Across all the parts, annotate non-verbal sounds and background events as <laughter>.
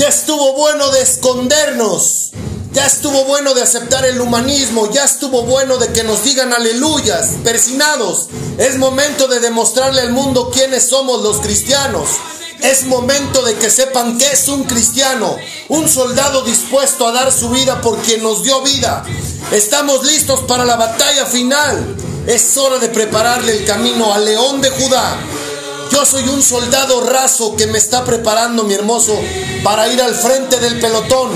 Ya estuvo bueno de escondernos. Ya estuvo bueno de aceptar el humanismo, ya estuvo bueno de que nos digan aleluyas, persinados. Es momento de demostrarle al mundo quiénes somos los cristianos. Es momento de que sepan que es un cristiano, un soldado dispuesto a dar su vida por quien nos dio vida. Estamos listos para la batalla final. Es hora de prepararle el camino al león de Judá. Yo soy un soldado raso que me está preparando, mi hermoso, para ir al frente del pelotón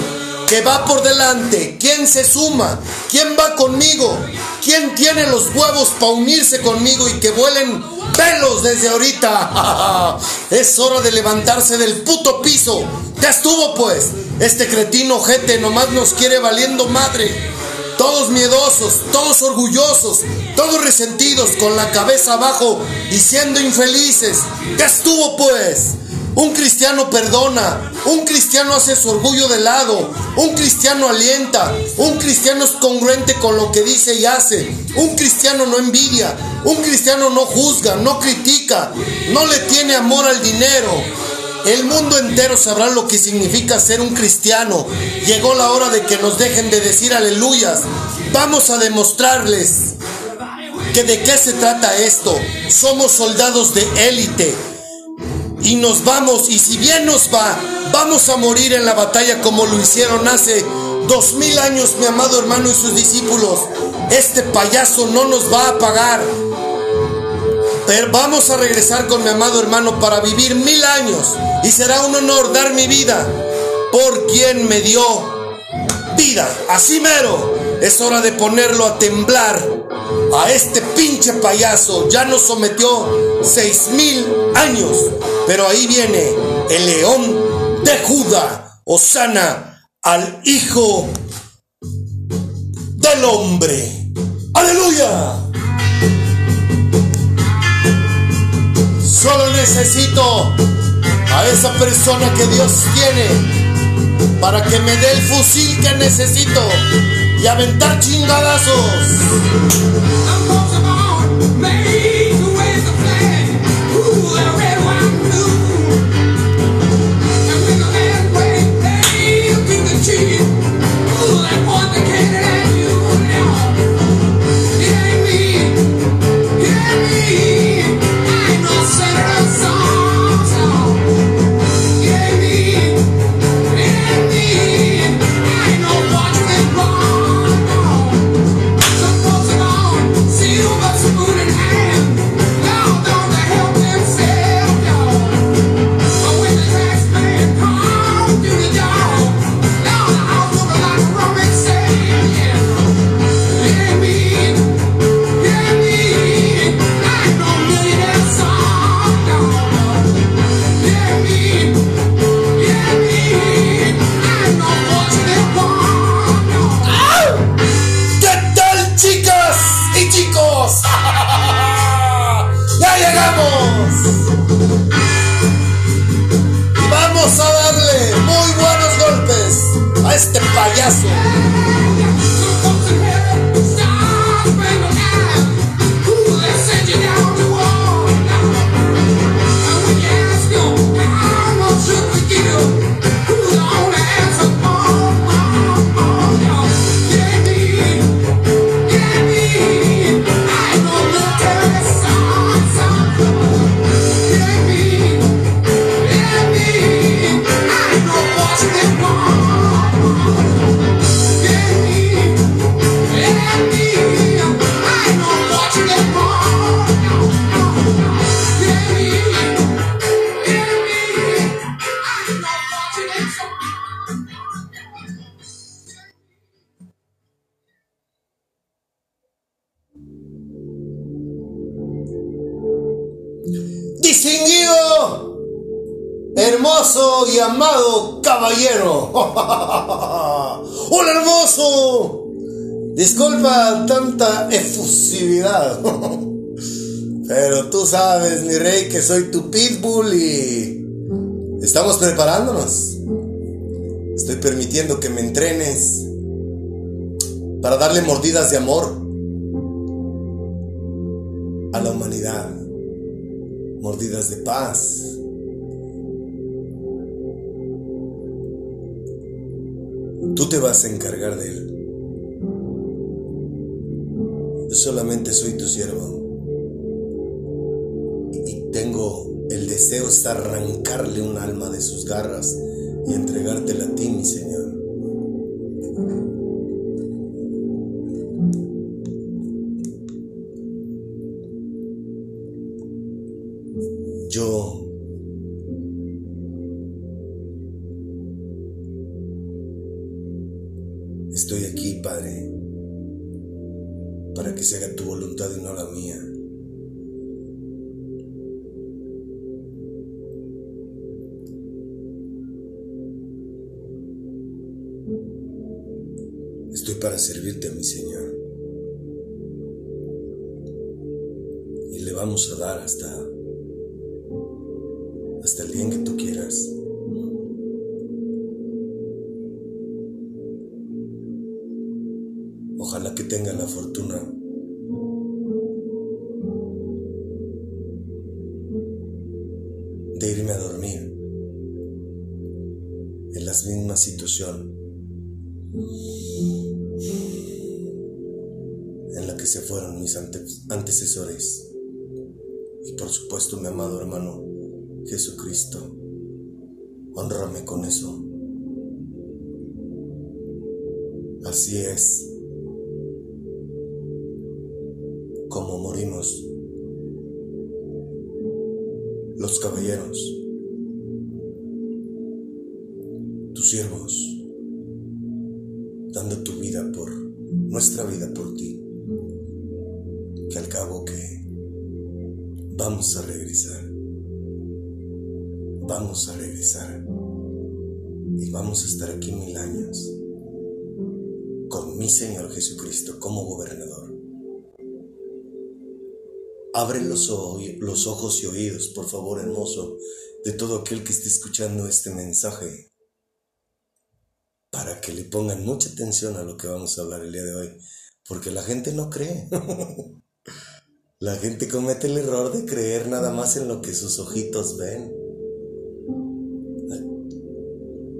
que va por delante, quién se suma, quién va conmigo, quién tiene los huevos para unirse conmigo y que vuelen pelos desde ahorita. <laughs> es hora de levantarse del puto piso. Ya estuvo pues. Este cretino jete nomás nos quiere valiendo madre. Todos miedosos, todos orgullosos, todos resentidos, con la cabeza abajo y siendo infelices. Ya estuvo pues. Un cristiano perdona, un cristiano hace su orgullo de lado, un cristiano alienta, un cristiano es congruente con lo que dice y hace, un cristiano no envidia, un cristiano no juzga, no critica, no le tiene amor al dinero. El mundo entero sabrá lo que significa ser un cristiano. Llegó la hora de que nos dejen de decir aleluyas. Vamos a demostrarles que de qué se trata esto. Somos soldados de élite y nos vamos, y si bien nos va, vamos a morir en la batalla como lo hicieron hace dos mil años mi amado hermano y sus discípulos. Este payaso no nos va a pagar. Pero vamos a regresar con mi amado hermano para vivir mil años y será un honor dar mi vida por quien me dio vida. Así mero, es hora de ponerlo a temblar a este pinche payaso. Ya nos sometió seis mil años. Pero ahí viene el león de Judá, Osana al Hijo del Hombre. ¡Aleluya! Solo necesito a esa persona que Dios tiene para que me dé el fusil que necesito y aventar chingadazos. Estamos preparándonos. Estoy permitiendo que me entrenes para darle mordidas de amor a la humanidad. Mordidas de paz. Tú te vas a encargar de él. Yo solamente soy tu siervo. Tengo el deseo de arrancarle un alma de sus garras y entregártela a ti, mi Señor. Que se fueron mis antecesores. Y por supuesto, mi amado hermano, Jesucristo. Honrame con eso. Así es como morimos los caballeros, Abre los, ojos y oídos, por favor, hermoso, de todo aquel que esté escuchando este mensaje, para que le pongan mucha atención a lo que vamos a hablar el día de hoy, porque la gente no cree. <laughs> la gente comete el error de creer nada más en lo que sus ojitos ven.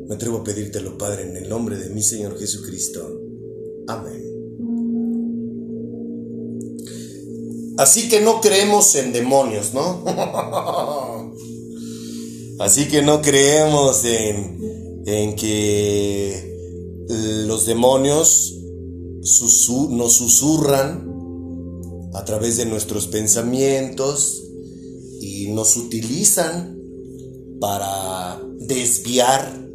Me atrevo a pedírtelo, Padre, en el nombre de mi Señor Jesucristo. Amén. Así que no creemos en demonios, ¿no? <laughs> Así que no creemos en, en que los demonios nos susurran a través de nuestros pensamientos y nos utilizan para desviar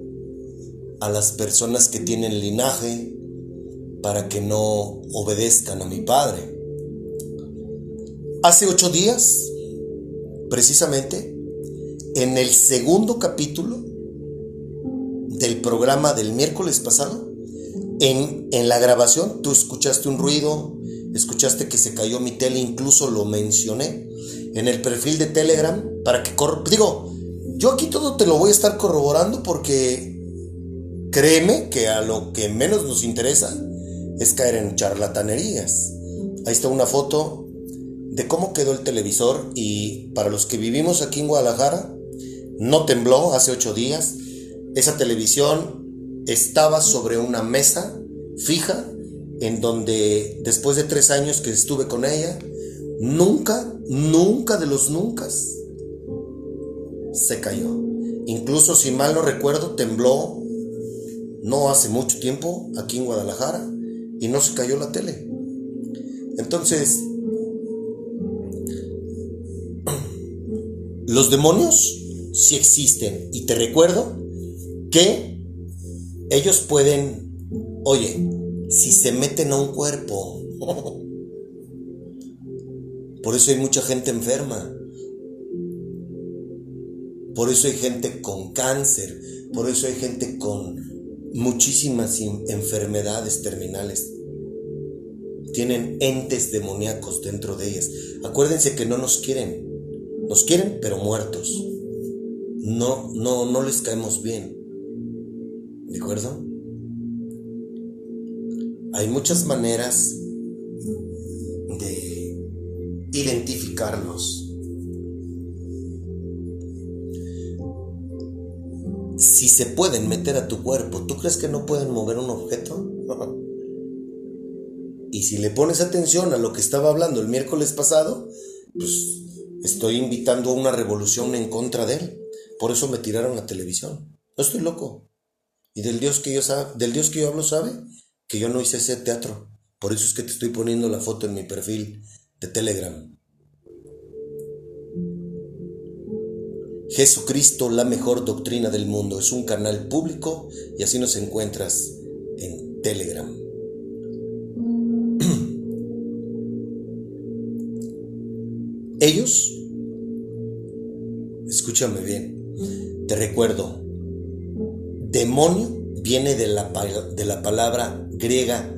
a las personas que tienen linaje para que no obedezcan a mi Padre. Hace ocho días, precisamente, en el segundo capítulo del programa del miércoles pasado, en, en la grabación tú escuchaste un ruido, escuchaste que se cayó mi tele, incluso lo mencioné en el perfil de Telegram para que... Digo, yo aquí todo te lo voy a estar corroborando porque Créeme que a lo que menos nos interesa es caer en charlatanerías. Ahí está una foto de cómo quedó el televisor y para los que vivimos aquí en Guadalajara, no tembló hace ocho días. Esa televisión estaba sobre una mesa fija en donde después de tres años que estuve con ella, nunca, nunca de los nunca se cayó. Incluso si mal no recuerdo, tembló no hace mucho tiempo aquí en Guadalajara y no se cayó la tele. Entonces, los demonios sí existen y te recuerdo que ellos pueden, oye, si se meten a un cuerpo, <laughs> por eso hay mucha gente enferma, por eso hay gente con cáncer, por eso hay gente con muchísimas enfermedades terminales. Tienen entes demoníacos dentro de ellas. Acuérdense que no nos quieren. Nos quieren, pero muertos. No, no, no les caemos bien. ¿De acuerdo? Hay muchas maneras de identificarlos. si se pueden meter a tu cuerpo, ¿tú crees que no pueden mover un objeto? <laughs> y si le pones atención a lo que estaba hablando el miércoles pasado, pues estoy invitando a una revolución en contra de él. Por eso me tiraron la televisión. No estoy loco. Y del Dios que yo del Dios que yo hablo sabe que yo no hice ese teatro. Por eso es que te estoy poniendo la foto en mi perfil de Telegram. Jesucristo, la mejor doctrina del mundo, es un canal público y así nos encuentras en Telegram. Ellos, escúchame bien, te recuerdo, demonio viene de la, de la palabra griega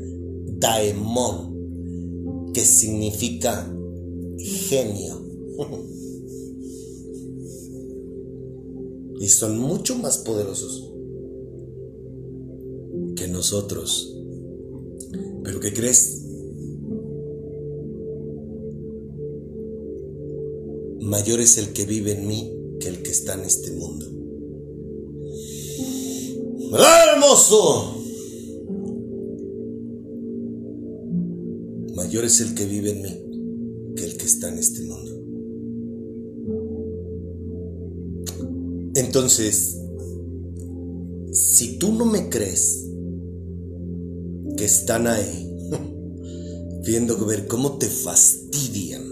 daemon, que significa genio. <laughs> y son mucho más poderosos que nosotros. Pero ¿qué crees? Mayor es el que vive en mí que el que está en este mundo. ¡Hermoso! Mayor es el que vive en mí que el que está en este mundo. Entonces, si tú no me crees que están ahí, <laughs> viendo ver cómo te fastidian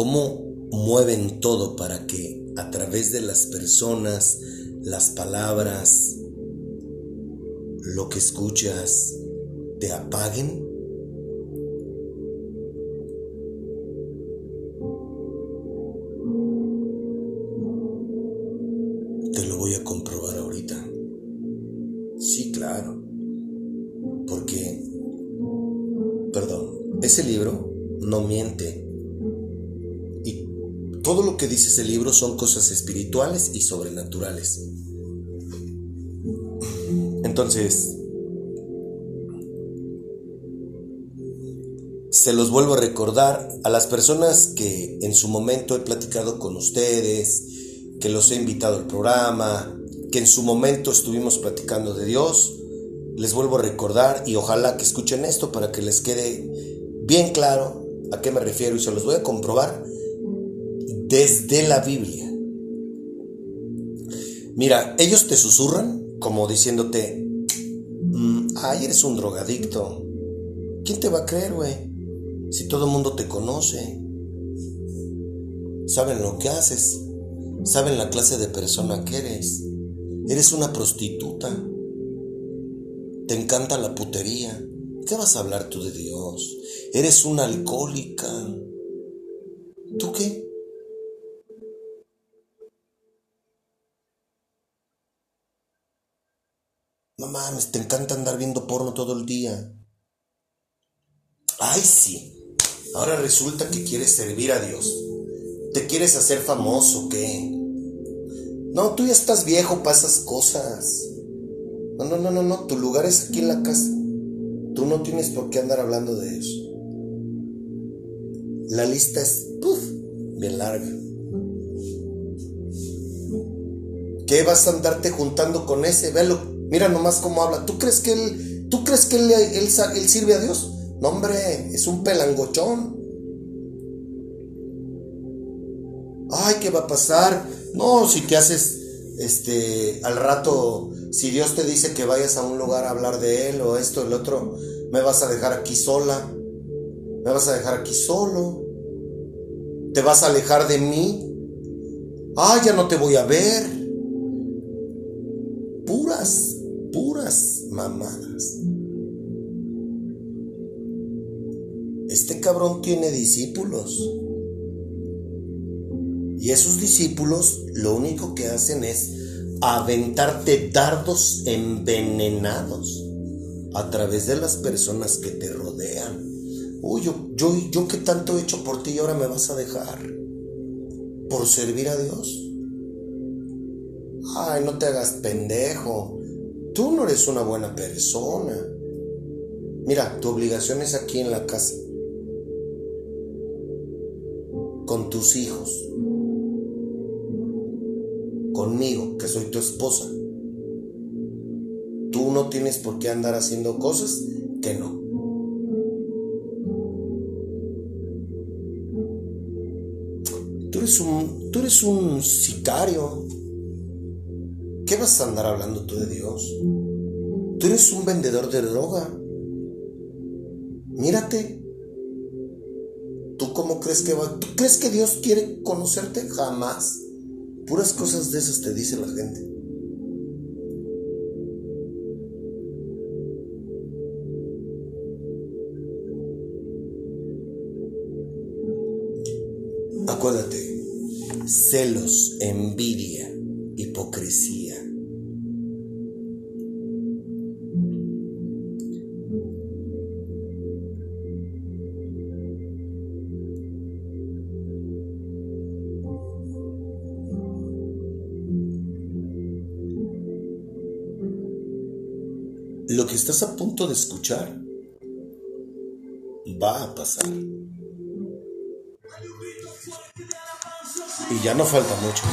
cómo mueven todo para que a través de las personas, las palabras, lo que escuchas, te apaguen, son cosas espirituales y sobrenaturales. Entonces, se los vuelvo a recordar a las personas que en su momento he platicado con ustedes, que los he invitado al programa, que en su momento estuvimos platicando de Dios. Les vuelvo a recordar y ojalá que escuchen esto para que les quede bien claro a qué me refiero y se los voy a comprobar desde la Biblia. Mira, ellos te susurran como diciéndote, mm, ay, eres un drogadicto. ¿Quién te va a creer, güey? Si todo el mundo te conoce. Saben lo que haces. Saben la clase de persona que eres. Eres una prostituta. Te encanta la putería. ¿Qué vas a hablar tú de Dios? Eres una alcohólica. ¿Tú qué? No mames, te encanta andar viendo porno todo el día. Ay, sí. Ahora resulta que quieres servir a Dios. ¿Te quieres hacer famoso qué? No, tú ya estás viejo para esas cosas. No, no, no, no, no. Tu lugar es aquí en la casa. Tú no tienes por qué andar hablando de eso. La lista es bien larga. ¿Qué vas a andarte juntando con ese? Velo, mira nomás cómo habla. ¿Tú crees que él, tú crees que él, sirve a Dios? No, hombre, es un pelangochón. Ay, ¿qué va a pasar? No, si te haces, este, al rato, si Dios te dice que vayas a un lugar a hablar de Él o esto, el otro, me vas a dejar aquí sola. Me vas a dejar aquí solo. Te vas a alejar de mí. Ah, ya no te voy a ver. Puras, mamadas. Este cabrón tiene discípulos. Y esos discípulos lo único que hacen es aventarte dardos envenenados a través de las personas que te rodean. Uy, yo, yo, yo que tanto he hecho por ti y ahora me vas a dejar por servir a Dios. Ay, no te hagas pendejo. Tú no eres una buena persona. Mira, tu obligación es aquí en la casa. Con tus hijos. conmigo, que soy tu esposa. Tú no tienes por qué andar haciendo cosas que no. Tú eres un, tú eres un sicario. ¿Qué vas a andar hablando tú de Dios? Tú eres un vendedor de droga. Mírate. ¿Tú cómo crees que va? ¿Tú crees que Dios quiere conocerte? Jamás. Puras cosas de esas te dice la gente. Acuérdate, celos, envidia, hipocresía. Lo que estás a punto de escuchar va a pasar. Y ya no falta mucho.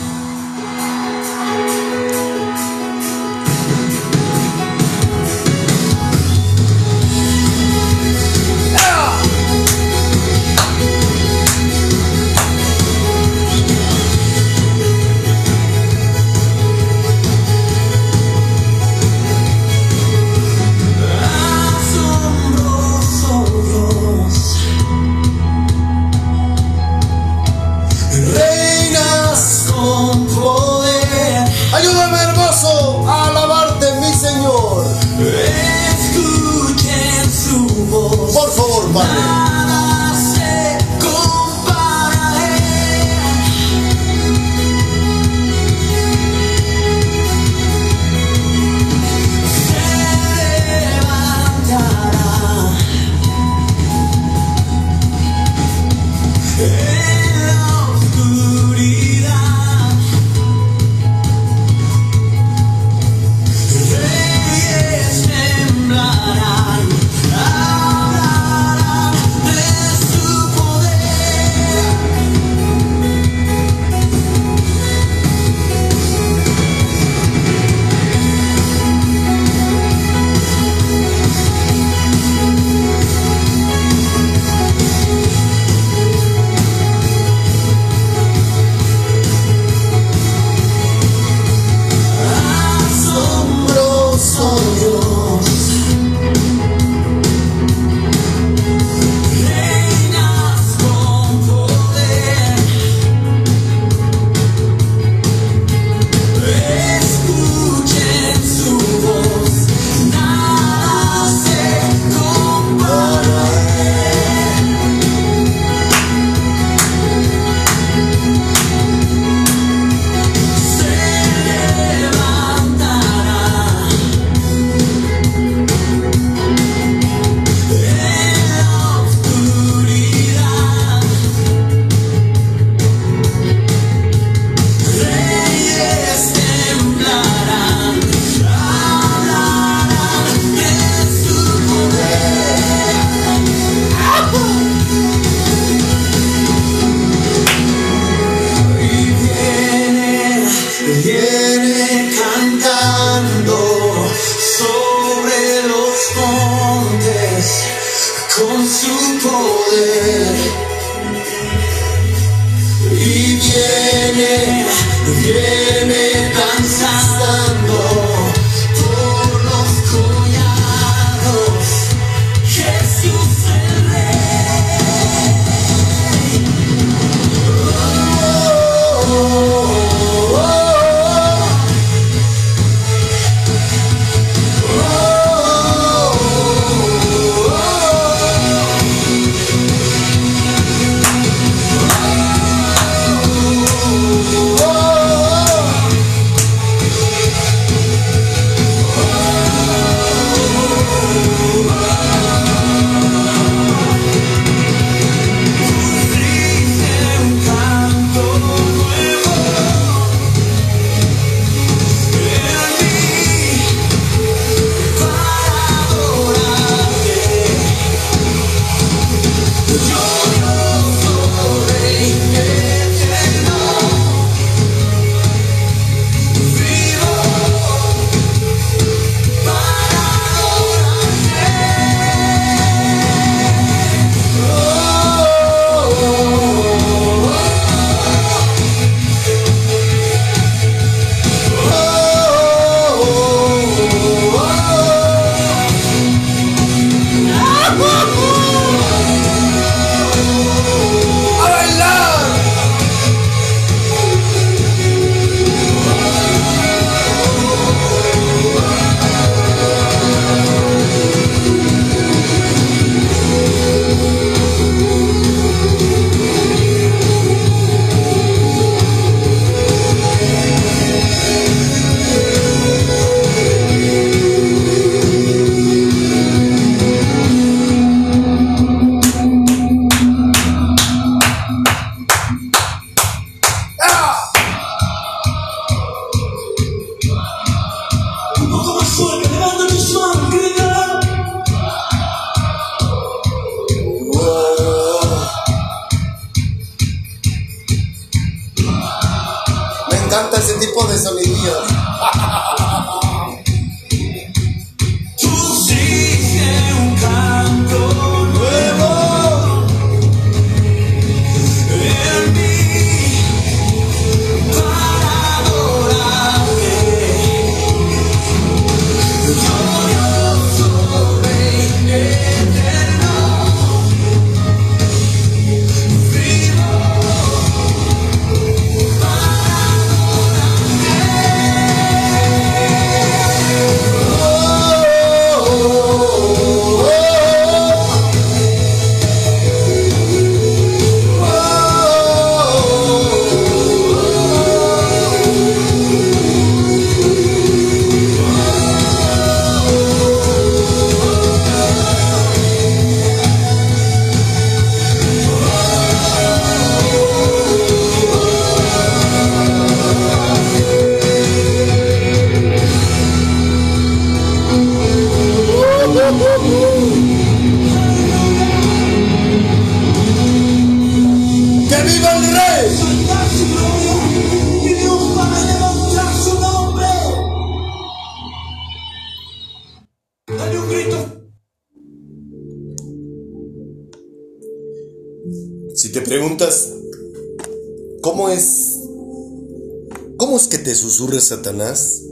Susurra Satanás?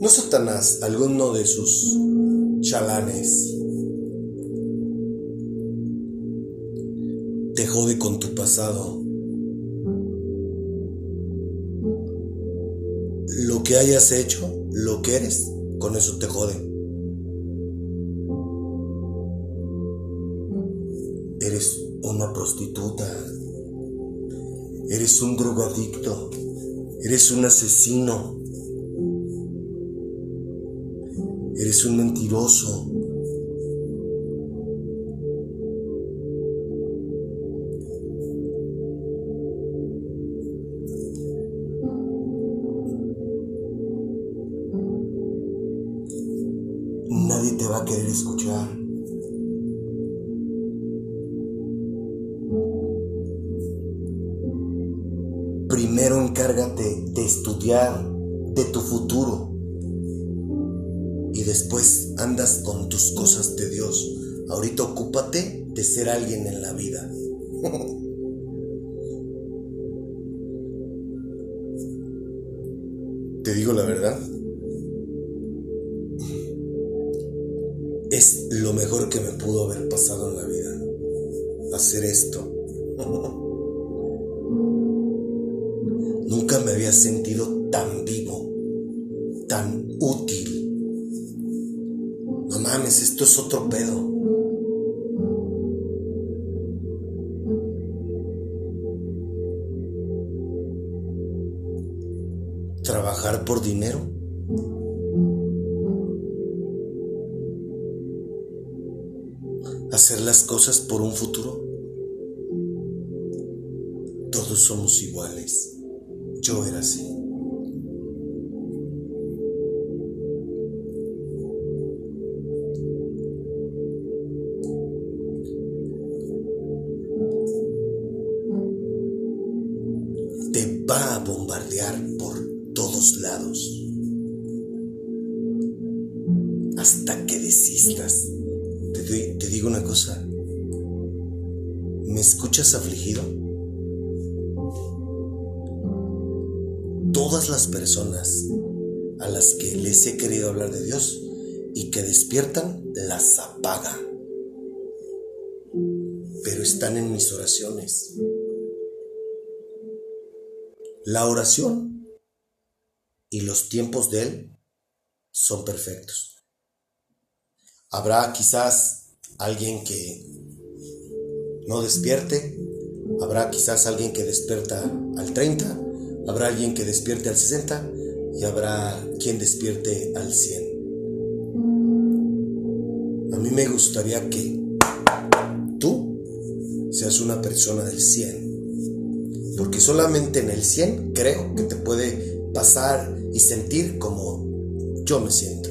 No Satanás, alguno de sus chalanes. Te jode con tu pasado. Lo que hayas hecho, lo que eres, con eso te jode. Eres una prostituta. Eres un drogadicto. Eres un asesino. Eres un mentiroso. Ahorita ocúpate de ser alguien en la vida. <laughs> esto es otro pedo. Trabajar por dinero. Hacer las cosas por un futuro. Todos somos iguales. Yo era así. Las apaga. Pero están en mis oraciones. La oración y los tiempos de Él son perfectos. Habrá quizás alguien que no despierte, habrá quizás alguien que despierta al 30, habrá alguien que despierte al 60 y habrá quien despierte al 100. Me gustaría que tú seas una persona del 100, porque solamente en el 100 creo que te puede pasar y sentir como yo me siento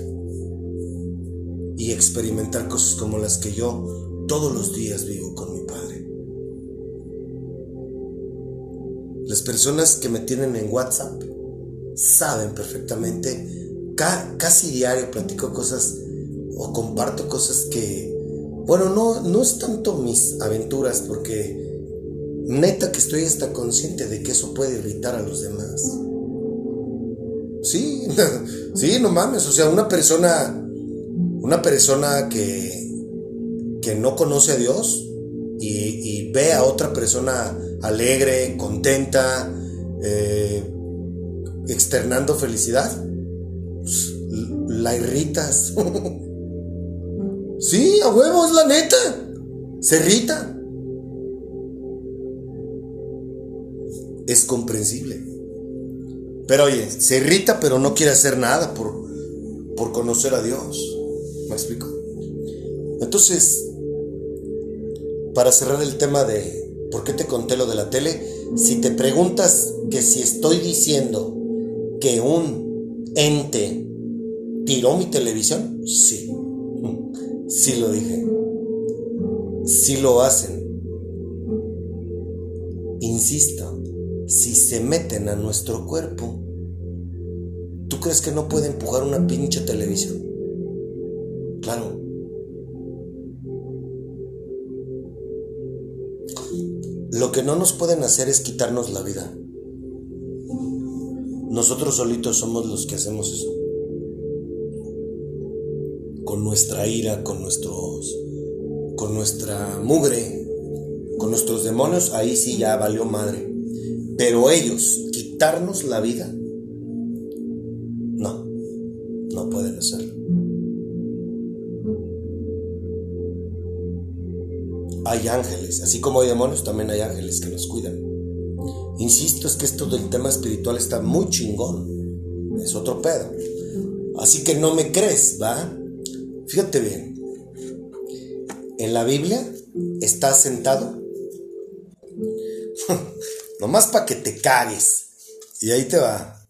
y experimentar cosas como las que yo todos los días vivo con mi padre. Les personas que me tienen en WhatsApp saben perfectamente, ca- casi diario platico cosas o comparto cosas que, bueno, no, no es tanto mis aventuras, porque neta que estoy hasta consciente de que eso puede irritar a los demás. Sí, <laughs> sí, no mames, o sea, una persona, una persona que, que no conoce a Dios y, ve a otra persona alegre, contenta, eh, externando felicidad, pues, la irritas. <laughs> sí, a huevo, es la neta. Se irrita. Es comprensible. Pero oye, se irrita pero no quiere hacer nada por, por conocer a Dios. ¿Me explico? Entonces, para cerrar el tema de por qué te conté lo de la tele, si te preguntas que si estoy diciendo que un ente tiró mi televisión, sí. Sí lo dije. Sí lo hacen. Insisto, si se meten a nuestro cuerpo, ¿tú crees que no puede empujar una pinche televisión? Claro. Lo que no nos pueden hacer es quitarnos la vida. Nosotros solitos somos los que hacemos eso. Con nuestra ira, con nuestros con nuestra mugre, con nuestros demonios, ahí sí ya valió madre. Pero ellos quitarnos la vida no. No pueden hacerlo. Hay ángeles, así como hay demonios, también hay ángeles que nos cuidan. Insisto, es que esto del tema espiritual está muy chingón. Es otro pedo. Así que no me crees, ¿va? Fíjate bien. En la Biblia está sentado. <laughs> Nomás para que te cagues. Y ahí te va.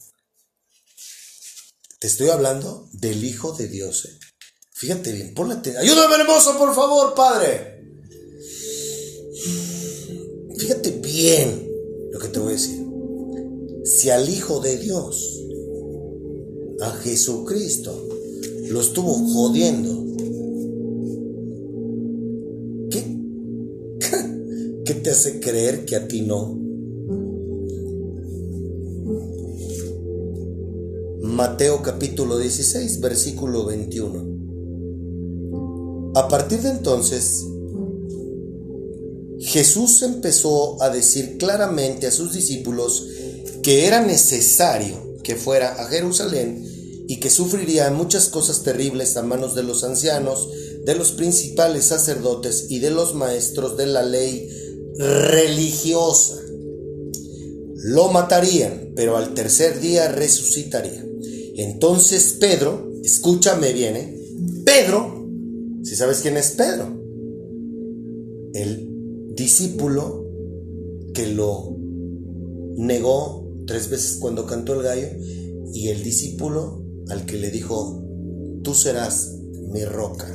Te estoy hablando del Hijo de Dios. ¿eh? Fíjate bien, ponle atención. Ayúdame, hermoso, por favor, Padre. Fíjate bien lo que te voy a decir. Si al Hijo de Dios, a Jesucristo, lo estuvo jodiendo, ¿qué? <laughs> ¿Qué te hace creer que a ti no? Mateo capítulo 16, versículo 21. A partir de entonces, Jesús empezó a decir claramente a sus discípulos que era necesario que fuera a Jerusalén y que sufriría muchas cosas terribles a manos de los ancianos, de los principales sacerdotes y de los maestros de la ley religiosa. Lo matarían, pero al tercer día resucitaría. Entonces Pedro, escúchame bien, ¿eh? Pedro, si sabes quién es Pedro, el discípulo que lo negó tres veces cuando cantó el gallo y el discípulo al que le dijo, tú serás mi roca.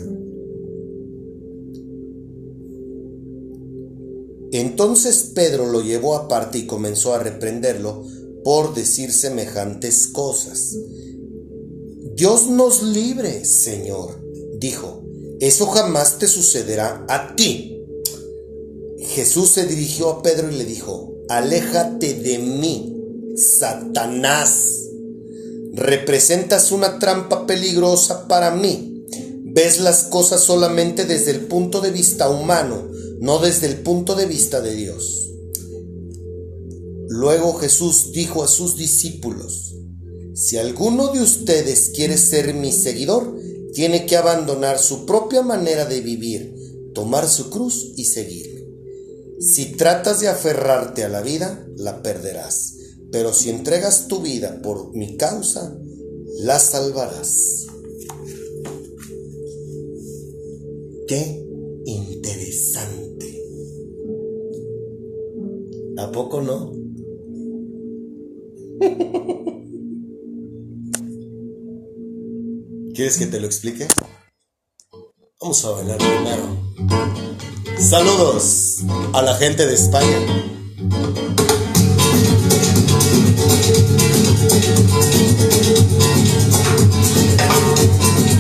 Entonces Pedro lo llevó aparte y comenzó a reprenderlo por decir semejantes cosas. Dios nos libre, Señor, dijo, eso jamás te sucederá a ti. Jesús se dirigió a Pedro y le dijo, aléjate de mí, Satanás. Representas una trampa peligrosa para mí. Ves las cosas solamente desde el punto de vista humano, no desde el punto de vista de Dios. Luego Jesús dijo a sus discípulos, si alguno de ustedes quiere ser mi seguidor, tiene que abandonar su propia manera de vivir, tomar su cruz y seguirme. Si tratas de aferrarte a la vida, la perderás, pero si entregas tu vida por mi causa, la salvarás. Qué interesante. ¿A poco no? <laughs> ¿Quieres que te lo explique? Vamos a bailar primero. Saludos a la gente de España.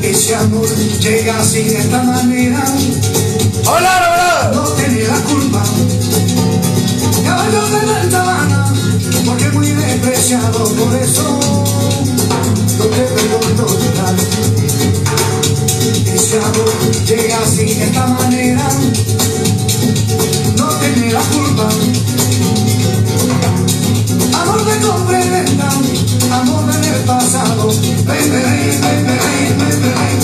Ese amor llega así de esta manera. ¡Hola, hola! No tiene la culpa. Caballo de la sabana, porque muy despreciado, por eso no te perdono llorar. Ese amor llega así de esta manera. No tiene la culpa. Amor de comprenda, amor del pasado. Ven, ven, ven, ven, ven, ven,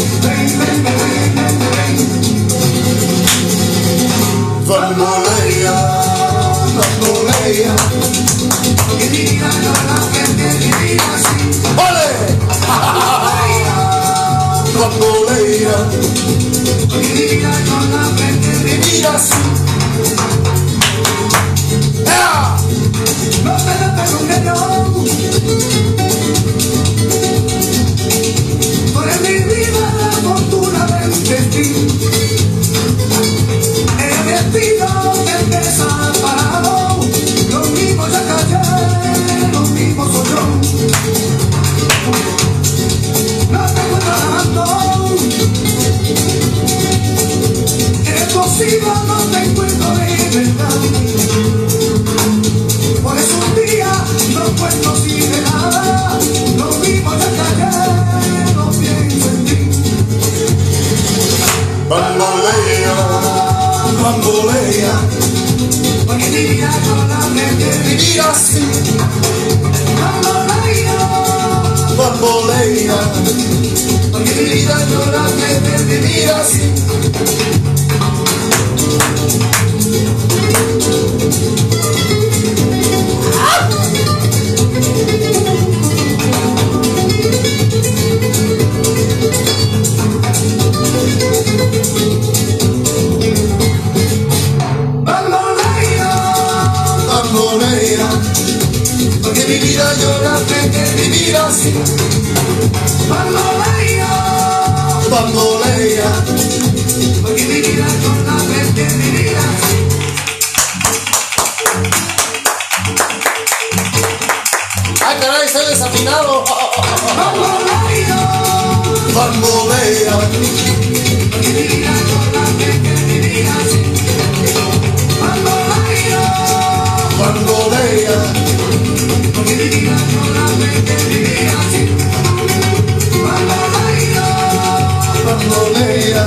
así, bambolea, porque mi vida es una vez que mi ¡Ay, ah, caray, se desafinado! ¡Bambolea! Porque mi vida es una vez que bambolea. Cuando leía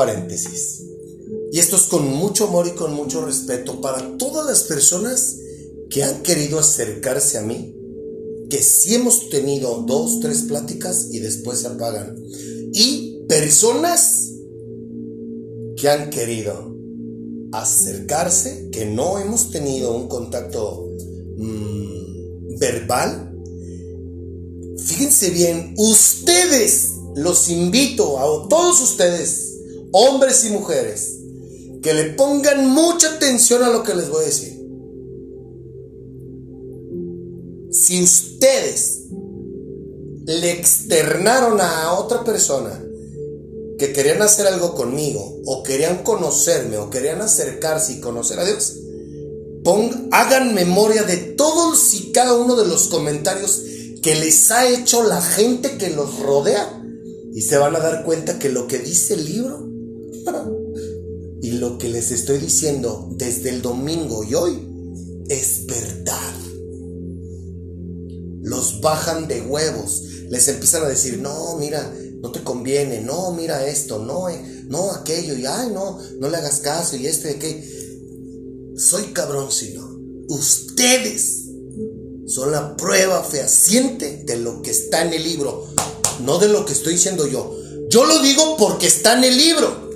paréntesis. Y esto es con mucho amor y con mucho respeto para todas las personas que han querido acercarse a mí, que sí hemos tenido dos, tres pláticas y después se apagan. Y personas que han querido acercarse, que no hemos tenido un contacto mm, verbal. Fíjense bien, ustedes, los invito a todos ustedes, hombres y mujeres, que le pongan mucha atención a lo que les voy a decir. Si ustedes le externaron a otra persona que querían hacer algo conmigo, o querían conocerme, o querían acercarse y conocer a Dios, hagan memoria de todos y cada uno de los comentarios que les ha hecho la gente que los rodea. Y se van a dar cuenta que lo que dice el libro y lo que les estoy diciendo desde el domingo y hoy es verdad. Los bajan de huevos. Les empiezan a decir, no, mira, no te conviene, no, mira esto, no, eh, no aquello, y ay, no, no le hagas caso, y este, que Soy cabrón, si no. Ustedes son la prueba fehaciente de lo que está en el libro, no de lo que estoy diciendo yo. Yo lo digo porque está en el libro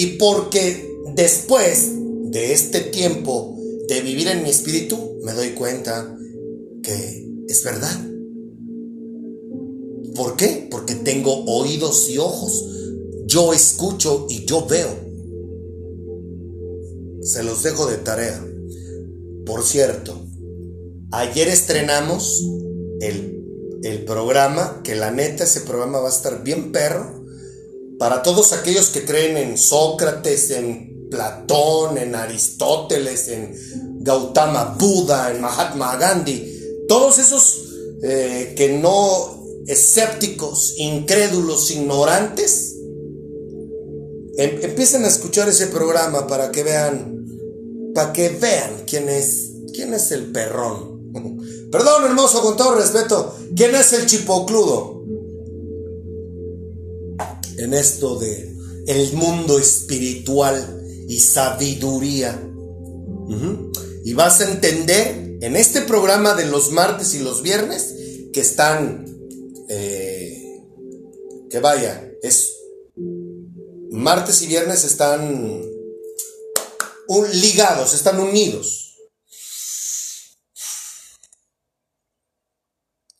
y porque después de este tiempo de vivir en mi espíritu, me doy cuenta que es verdad. ¿Por qué? Porque tengo oídos y ojos. Yo escucho y yo veo. Se los dejo de tarea. Por cierto, ayer estrenamos el, el programa, que la neta ese programa va a estar bien perro, Para todos aquellos que creen en Sócrates, en Platón, en Aristóteles, en Gautama Buda, en Mahatma Gandhi, todos esos eh, que no escépticos, incrédulos, ignorantes, em, empiecen a escuchar ese programa para que vean, para que vean quién es, quién es el perrón. <laughs> Perdón, hermoso, con todo respeto, quién es el chipocludo en esto de el mundo espiritual y sabiduría. Y vas a entender en este programa de los martes y los viernes que están, eh, que vaya, es martes y viernes están ligados, están unidos.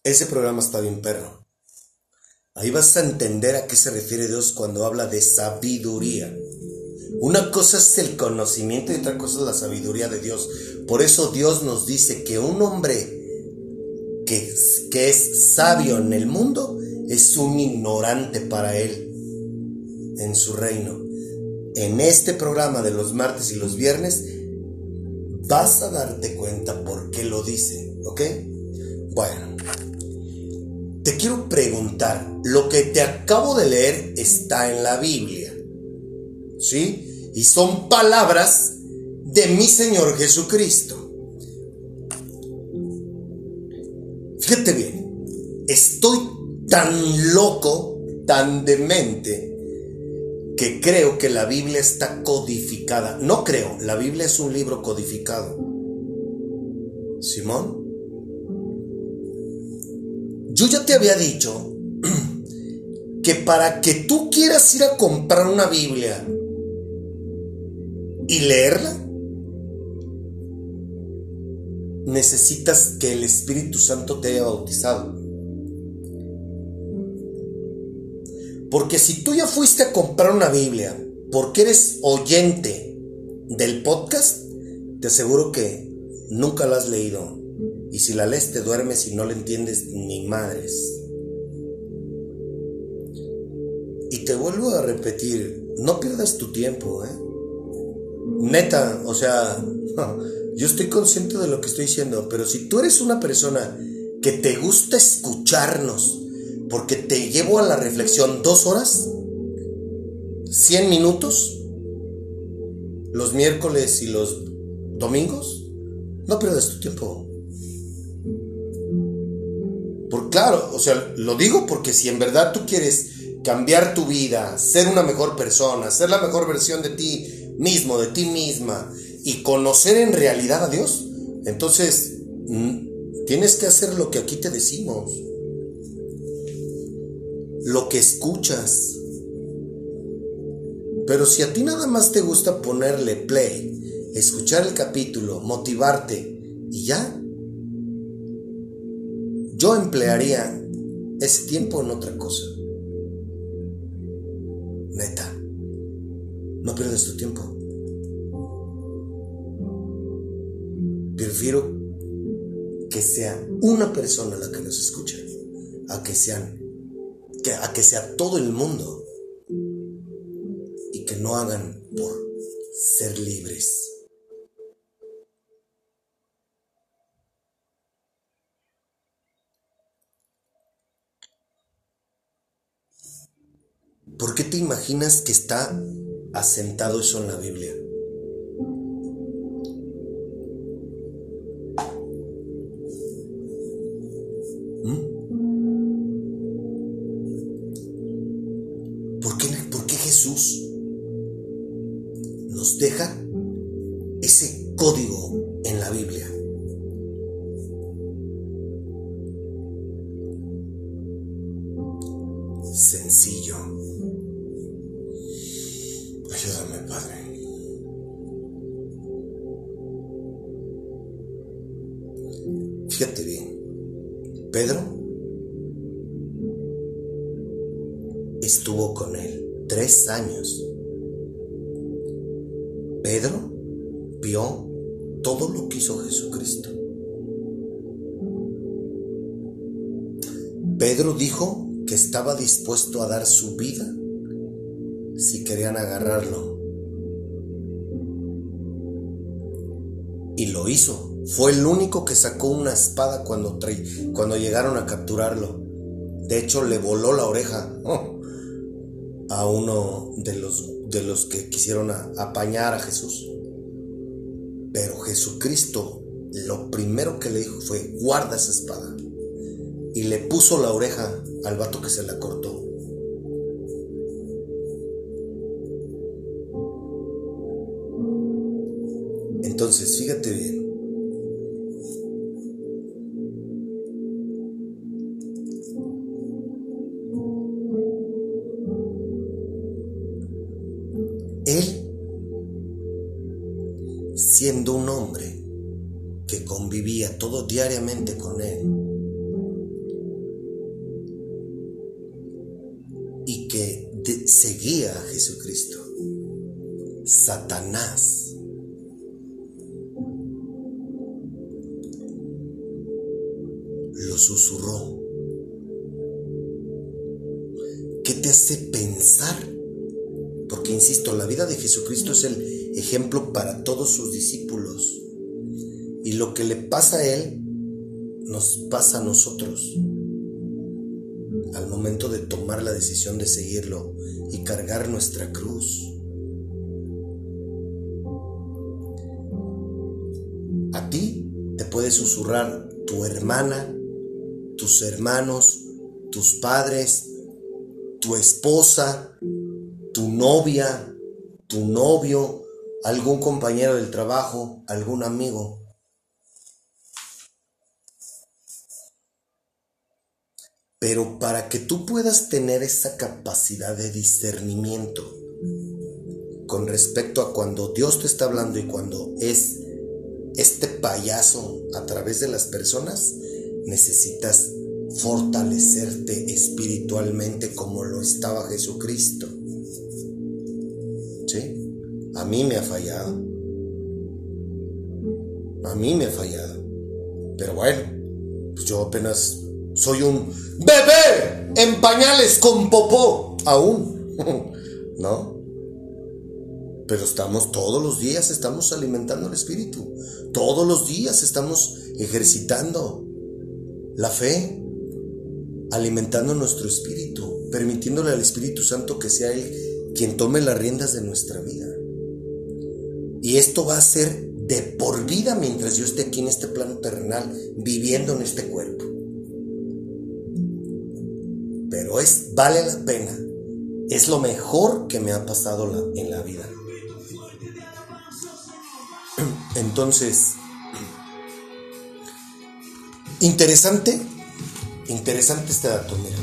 Ese programa está bien perro. Ahí vas a entender a qué se refiere Dios cuando habla de sabiduría. Una cosa es el conocimiento y otra cosa es la sabiduría de Dios. Por eso Dios nos dice que un hombre que, es sabio en el mundo es un ignorante para Él en su reino. En este programa de los martes y los viernes vas a darte cuenta por qué lo dice, ¿ok? Bueno, te quiero preguntar, lo que te acabo de leer está en la Biblia, ¿sí? Y son palabras de mi Señor Jesucristo. Fíjate bien, estoy tan loco, tan demente, que creo que la Biblia está codificada. No creo, la Biblia es un libro codificado. Simón. Yo ya te había dicho <clears throat> que para que tú quieras ir a comprar una Biblia y leerla, necesitas que el Espíritu Santo te haya bautizado. Porque si tú ya fuiste a comprar una Biblia porque eres oyente del podcast, te aseguro que nunca la has leído. Y si la lees te duermes y no la entiendes ni madres. Y te vuelvo a repetir, no pierdas tu tiempo, ¿eh? Neta, o sea, <laughs> yo estoy consciente de lo que estoy diciendo, pero si tú eres una persona que te gusta escucharnos, porque te llevo a la reflexión dos horas, cien minutos, los miércoles y los domingos, no pierdas tu tiempo. Por claro, o sea, lo digo porque si en verdad tú quieres cambiar tu vida, ser una mejor persona, ser la mejor versión de ti mismo, de ti misma, y conocer en realidad a Dios, entonces mm, tienes que hacer lo que aquí te decimos, lo que escuchas. Pero si a ti nada más te gusta ponerle play, escuchar el capítulo, motivarte y ya, yo emplearía ese tiempo en otra cosa. Neta, no pierdas tu tiempo. Prefiero que sea una persona la que nos escucha, a que sean, a que sea todo el mundo y que no hagan por ser libres. ¿Por qué te imaginas que está asentado eso en la Biblia? Pedro dijo que estaba dispuesto a dar su vida si querían agarrarlo. Y lo hizo. Fue el único que sacó una espada cuando, cuando llegaron a capturarlo. De hecho, le voló la oreja a uno de los, de los que quisieron apañar a Jesús. Pero Jesucristo lo primero que le dijo fue, guarda esa espada. Y le puso la oreja al vato que se la cortó. Entonces, fíjate bien. Él, siendo un hombre que convivía todo diariamente con él, Satanás susurró. ¿Qué te hace pensar? Porque, insisto, la vida de Jesucristo es el ejemplo para todos sus discípulos. Y lo que le pasa a Él, nos pasa a nosotros. Al momento de tomar la decisión de seguirlo y cargar nuestra cruz. Ti te puede susurrar tu hermana, tus hermanos, tus padres, tu esposa, tu novia, tu novio, algún compañero del trabajo, algún amigo. Pero para que tú puedas tener esa capacidad de discernimiento con respecto a cuando Dios te está hablando y cuando es este payaso a través de las personas, necesitas fortalecerte espiritualmente como lo estaba Jesucristo. ¿Sí? A mí me ha fallado. A mí me ha fallado. Pero bueno, pues yo apenas soy un bebé en pañales con popó aún. <laughs> ¿No? Pero estamos todos los días, estamos alimentando el espíritu. Todos los días estamos ejercitando la fe, alimentando nuestro espíritu, permitiéndole al Espíritu Santo que sea Él quien tome las riendas de nuestra vida. Y esto va a ser de por vida mientras yo esté aquí en este plano terrenal, viviendo en este cuerpo. Pero es, vale la pena. Es lo mejor que me ha pasado en la vida. <clears throat> Entonces, Interesante, interesante este dato, mira.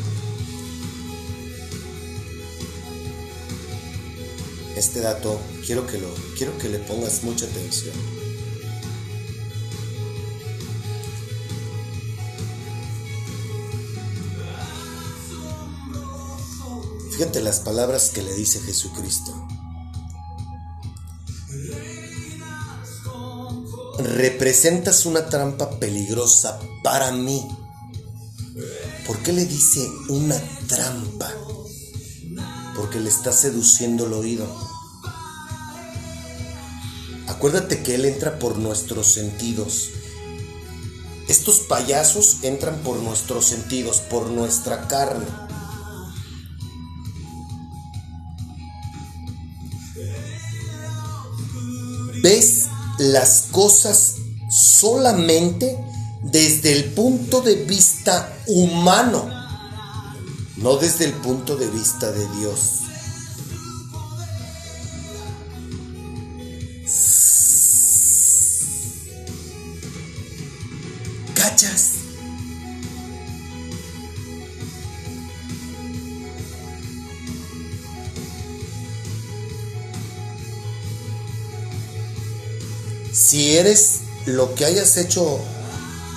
Este dato quiero que lo quiero que le pongas mucha atención. Fíjate las palabras que le dice Jesucristo. Representas una trampa peligrosa para mí. ¿Por qué le dice una trampa? Porque le está seduciendo el oído. Acuérdate que Él entra por nuestros sentidos. Estos payasos entran por nuestros sentidos, por nuestra carne. ¿Ves las cosas solamente desde el punto de vista humano, no desde el punto de vista de Dios. Lo que hayas hecho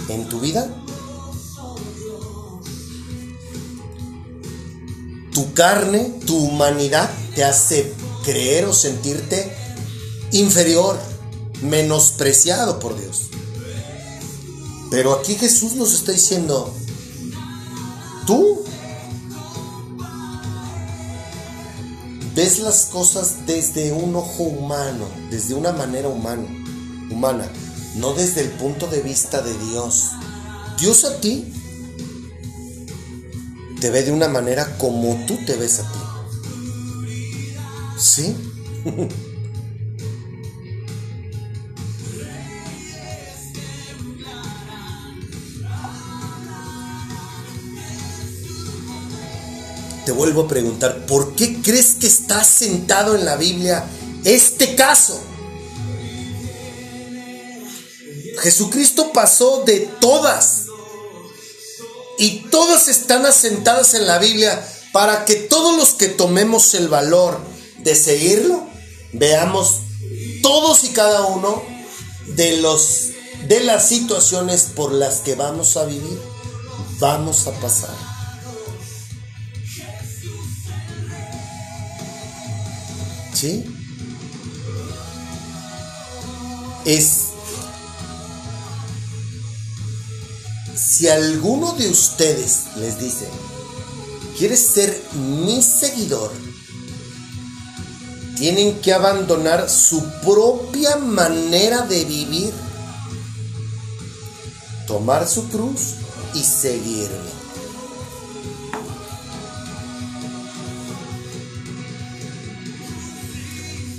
en tu vida, tu carne, tu humanidad te hace creer o sentirte inferior, menospreciado por Dios. Pero aquí Jesús nos está diciendo, tú ves las cosas desde un ojo humano, desde una manera humano, humana, no desde el punto de vista de Dios. Dios a ti te ve de una manera como tú te ves a ti. ¿Sí? <laughs> Te vuelvo a preguntar, ¿por qué crees que está sentado en la Biblia este caso? Jesucristo pasó de todas y todas están asentadas en la Biblia para que todos los que tomemos el valor de seguirlo, veamos todos y cada uno de los de las situaciones por las que vamos a vivir, vamos a pasar. ¿Sí? Es si alguno de ustedes les dice, ¿quieres ser mi seguidor? Tienen que abandonar su propia manera de vivir, tomar su cruz y seguirme.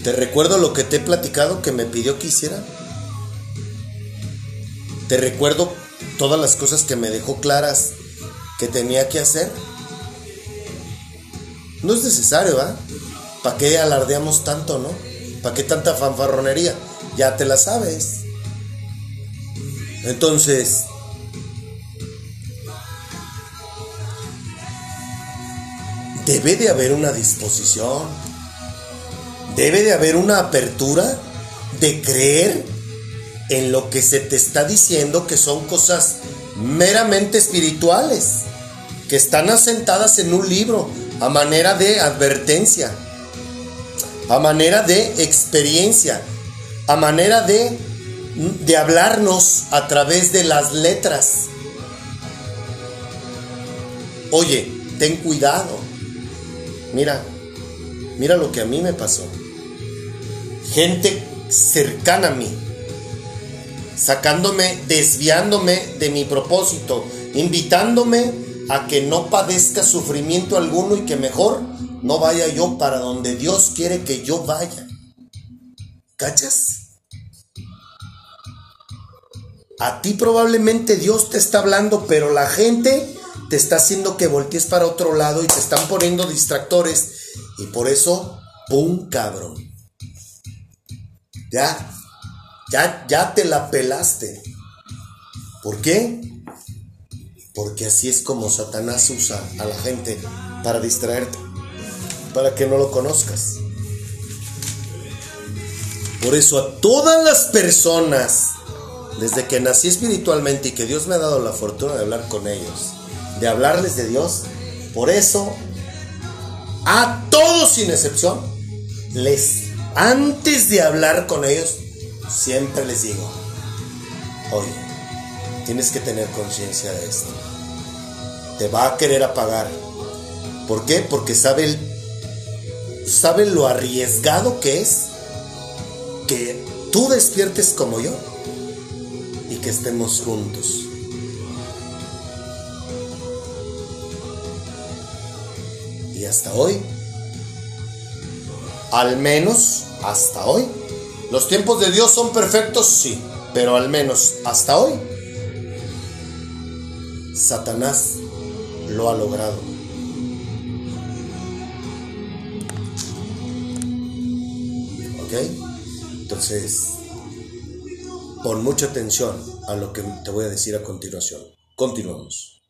¿Te recuerdo lo que te he platicado que me pidió que hiciera? ¿Te recuerdo todas las cosas que me dejó claras que tenía que hacer? No es necesario, ¿va? ¿Para qué alardeamos tanto, no? ¿Para qué tanta fanfarronería? Ya te la sabes. Entonces, debe de haber una disposición, debe de haber una apertura de creer en lo que se te está diciendo que son cosas meramente espirituales, que están asentadas en un libro a manera de advertencia, a manera de experiencia, a manera de, de hablarnos a través de las letras. Oye, ten cuidado. Mira, mira lo que a mí me pasó. Gente cercana a mí, sacándome, desviándome de mi propósito, invitándome a que no padezca sufrimiento alguno y que mejor no vaya yo para donde Dios quiere que yo vaya. ¿Cachas? A ti probablemente Dios te está hablando, pero la gente te está haciendo que voltees para otro lado y te están poniendo distractores. Y por eso, ¡pum, cabrón! Ya, ya, ya te la pelaste. ¿Por qué? Porque así es como Satanás usa a la gente para distraerte, para que no lo conozcas. Por eso a todas las personas, desde que nací espiritualmente y que Dios me ha dado la fortuna de hablar con ellos, de hablarles de Dios, por eso a todos sin excepción, les antes de hablar con ellos, siempre les digo, oye, tienes que tener conciencia de esto. Te va a querer apagar. ¿Por qué? Porque sabe, sabe lo arriesgado que es que tú despiertes como yo y que estemos juntos. Y hasta hoy, al menos hasta hoy, los tiempos de Dios son perfectos, sí, pero al menos hasta hoy, Satanás lo ha logrado. ¿Ok? Entonces, pon mucha atención a lo que te voy a decir a continuación. Continuamos.